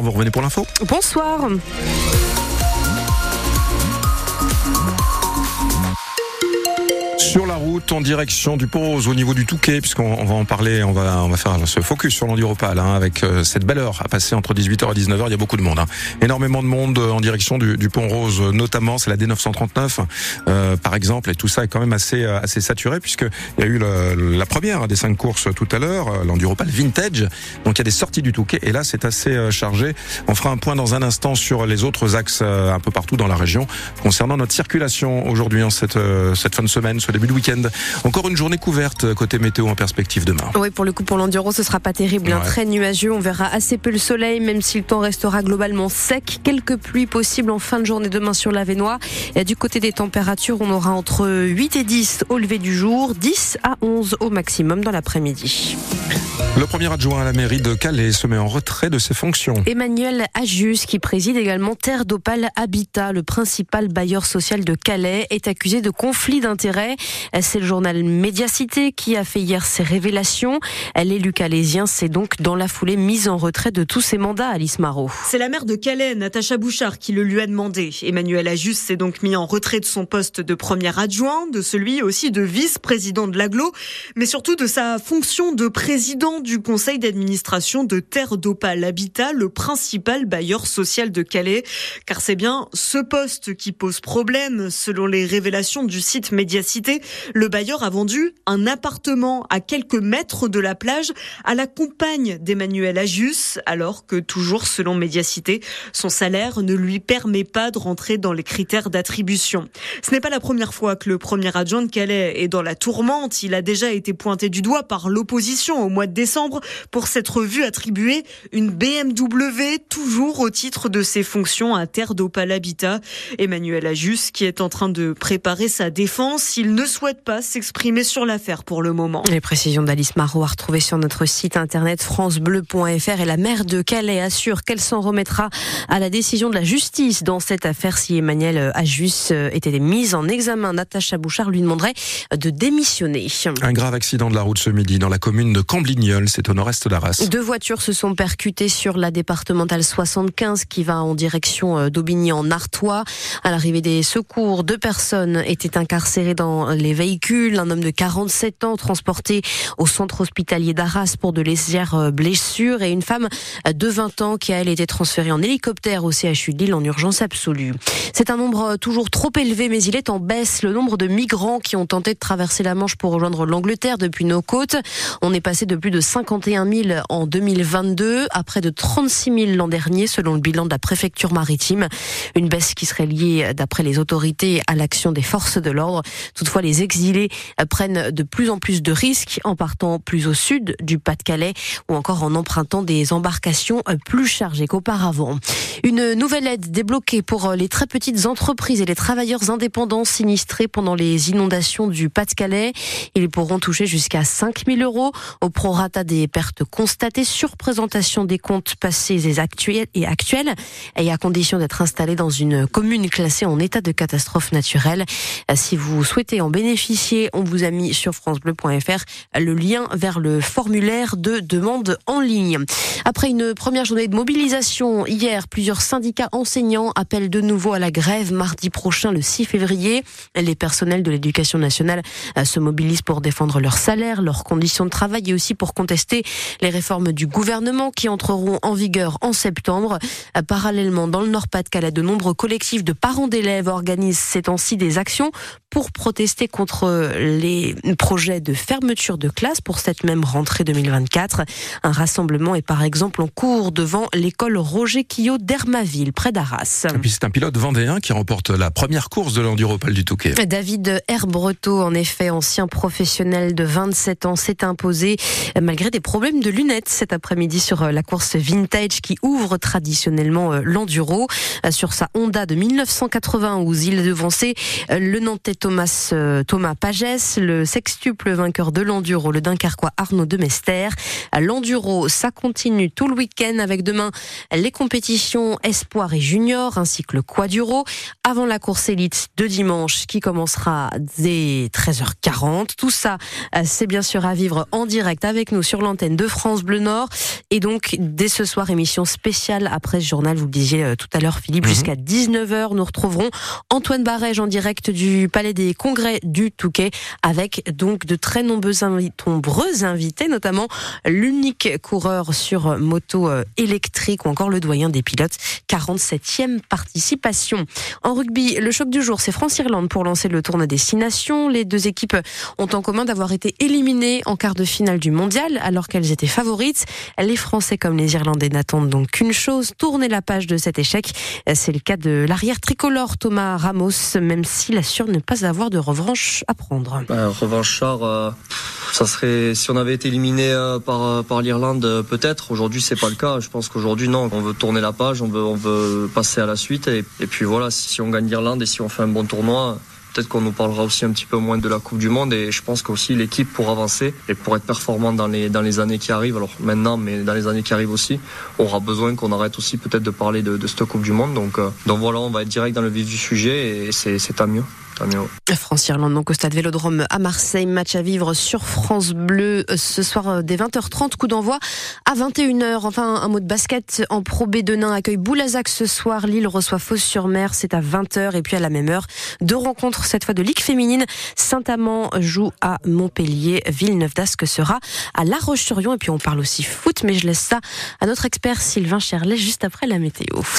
vous revenez pour l'info Bonsoir. Sur la route, en direction du Rose, au niveau du Touquet, puisqu'on va en parler, on va, on va faire ce focus sur l'enduropal, hein, avec euh, cette belle heure à passer entre 18h et 19h, il y a beaucoup de monde. Hein. Énormément de monde euh, en direction du, du pont Rose, notamment, c'est la D939, euh, par exemple, et tout ça est quand même assez, euh, assez saturé, puisqu'il y a eu le, la première des cinq courses tout à l'heure, l'enduropal vintage, donc il y a des sorties du Touquet, et là c'est assez chargé. On fera un point dans un instant sur les autres axes un peu partout dans la région, concernant notre circulation aujourd'hui en cette, cette fin de semaine, début début de week-end. Encore une journée couverte côté météo en perspective demain. Oui, pour le coup, pour l'enduro, ce sera pas terrible. Hein. Très nuageux. On verra assez peu le soleil, même si le temps restera globalement sec. Quelques pluies possibles en fin de journée demain sur la Vénois. Et du côté des températures, on aura entre 8 et 10 au lever du jour, 10 à 11 au maximum dans l'après-midi. Le premier adjoint à la mairie de Calais se met en retrait de ses fonctions. Emmanuel Ajus, qui préside également Terre d'Opale Habitat, le principal bailleur social de Calais, est accusé de conflit d'intérêts. C'est le journal Médiacité qui a fait hier ses révélations. L'élu calaisien s'est donc dans la foulée mise en retrait de tous ses mandats, Alice Marot. C'est la maire de Calais, Natacha Bouchard, qui le lui a demandé. Emmanuel Ajus s'est donc mis en retrait de son poste de premier adjoint, de celui aussi de vice-président de l'aglo, mais surtout de sa fonction de président du conseil d'administration de Terre d'Opale Habitat, le principal bailleur social de Calais. Car c'est bien ce poste qui pose problème, selon les révélations du site Médiacité. Le bailleur a vendu un appartement à quelques mètres de la plage à la compagne d'Emmanuel Ajus, alors que toujours selon Médiacité, son salaire ne lui permet pas de rentrer dans les critères d'attribution. Ce n'est pas la première fois que le premier adjoint de Calais est dans la tourmente. Il a déjà été pointé du doigt par l'opposition au mois de décembre pour s'être vu attribuer une BMW toujours au titre de ses fonctions à Terre d'Opal Habitat. Emmanuel Ajus qui est en train de préparer sa défense, il ne souhaite pas s'exprimer sur l'affaire pour le moment. Les précisions d'Alice Marot à retrouver sur notre site internet francebleu.fr et la maire de Calais assure qu'elle s'en remettra à la décision de la justice dans cette affaire si Emmanuel Ajus était mise en examen. Natacha Bouchard lui demanderait de démissionner. Un grave accident de la route ce midi dans la commune de Camblignol c'est au nord-est d'Arras. Deux voitures se sont percutées sur la départementale 75 qui va en direction euh, d'Aubigny en Artois. À l'arrivée des secours, deux personnes étaient incarcérées dans les véhicules. Un homme de 47 ans transporté au centre hospitalier d'Arras pour de légères euh, blessures et une femme de 20 ans qui a elle été transférée en hélicoptère au CHU de Lille en urgence absolue. C'est un nombre toujours trop élevé mais il est en baisse. Le nombre de migrants qui ont tenté de traverser la Manche pour rejoindre l'Angleterre depuis nos côtes. On est passé de plus de 51 000 en 2022, à près de 36 000 l'an dernier, selon le bilan de la préfecture maritime. Une baisse qui serait liée, d'après les autorités, à l'action des forces de l'ordre. Les exilés prennent de plus en plus de risques en partant plus au sud du Pas-de-Calais ou encore en empruntant des embarcations plus chargées qu'auparavant. Une nouvelle aide débloquée pour les très petites entreprises et les travailleurs indépendants sinistrés pendant les inondations du Pas-de-Calais. Ils pourront toucher jusqu'à 5 000 euros au prorata des pertes constatées, sur présentation des comptes passés et actuels, et à condition d'être installé dans une commune classée en état de catastrophe naturelle. Si vous souhaitez en bénéficier, on vous a mis sur francebleu.fr le lien vers le formulaire de demande en ligne. Après une première journée de mobilisation hier, plusieurs syndicats enseignants appellent de nouveau à la grève mardi prochain, le 6 février. Les personnels de l'éducation nationale se mobilisent pour défendre leur salaire, leurs conditions de travail et aussi pour contester les réformes du gouvernement qui entreront en vigueur en septembre. Parallèlement, dans le Nord-Pas-de-Calais, de nombreux collectifs de parents d'élèves organisent ces temps-ci des actions pour protester contre les projets de fermeture de classe pour cette même rentrée 2024. Un rassemblement est par exemple en cours devant l'école Roger Quillot d'Hermaville, près d'Arras. Et puis c'est un pilote vendéen qui remporte la première course de l'Enduropal du Touquet. David Herbreto, en effet, ancien professionnel de 27 ans, s'est imposé malgré des problèmes de lunettes cet après-midi sur euh, la course vintage qui ouvre traditionnellement euh, l'enduro. Euh, sur sa Honda de 1991, il devançait le Nantais Thomas Thomas Pagès, le sextuple vainqueur de l'enduro, le Dunkerquois Arnaud de Mester. L'enduro, ça continue tout le week-end avec demain les compétitions espoir et junior ainsi que le quaduro avant la course élite de dimanche qui commencera dès 13h40. Tout ça, c'est bien sûr à vivre en direct avec nous sur l'antenne de France Bleu Nord et donc dès ce soir émission spéciale après ce journal, vous le disiez euh, tout à l'heure Philippe, mhm. jusqu'à 19h nous retrouverons Antoine Barège en direct du Palais des Congrès du Touquet avec donc de très nombreux, invités, notamment l'unique coureur sur moto euh, électrique ou encore le doyen des pilotes, 47e participation. En rugby, le choc du jour, c'est France-Irlande pour lancer le tournoi destination. Les deux équipes ont en commun d'avoir été éliminées en quart de finale du mondial alors qu'elles étaient favorites. Les Français comme les Irlandais n'attendent donc qu'une chose, tourner la page de cet échec. C'est le cas de l'arrière tricolore Thomas Ramos, même s'il assure ne pas avoir de revanche à prendre. Bah, revanchard, euh, ça serait si on avait été éliminé euh, par, euh, par l'Irlande, peut-être. Aujourd'hui, c'est pas le cas. Je pense qu'aujourd'hui, non. On veut tourner la page, on veut, on veut passer à la suite. Et, et puis voilà, si on gagne l'Irlande et si on fait un bon tournoi, Peut-être qu'on nous parlera aussi un petit peu moins de la Coupe du Monde et je pense qu'aussi l'équipe pour avancer et pour être performante dans les, dans les années qui arrivent, alors maintenant, mais dans les années qui arrivent aussi, aura besoin qu'on arrête aussi peut-être de parler de, de cette Coupe du Monde. Donc, euh, donc voilà, on va être direct dans le vif du sujet et c'est à mieux. France-Irlande, donc au stade Vélodrome à Marseille. Match à vivre sur France Bleu euh, ce soir euh, dès 20h30. Coup d'envoi à 21h. Enfin, un mot de basket en Pro B de Nain accueille Boulazac ce soir. Lille reçoit Fos-sur-Mer. C'est à 20h. Et puis à la même heure, deux rencontres cette fois de Ligue féminine. Saint-Amand joue à Montpellier. Villeneuve d'Ascq sera à La Roche-sur-Yon. Et puis on parle aussi foot, mais je laisse ça à notre expert Sylvain Cherlet juste après la météo.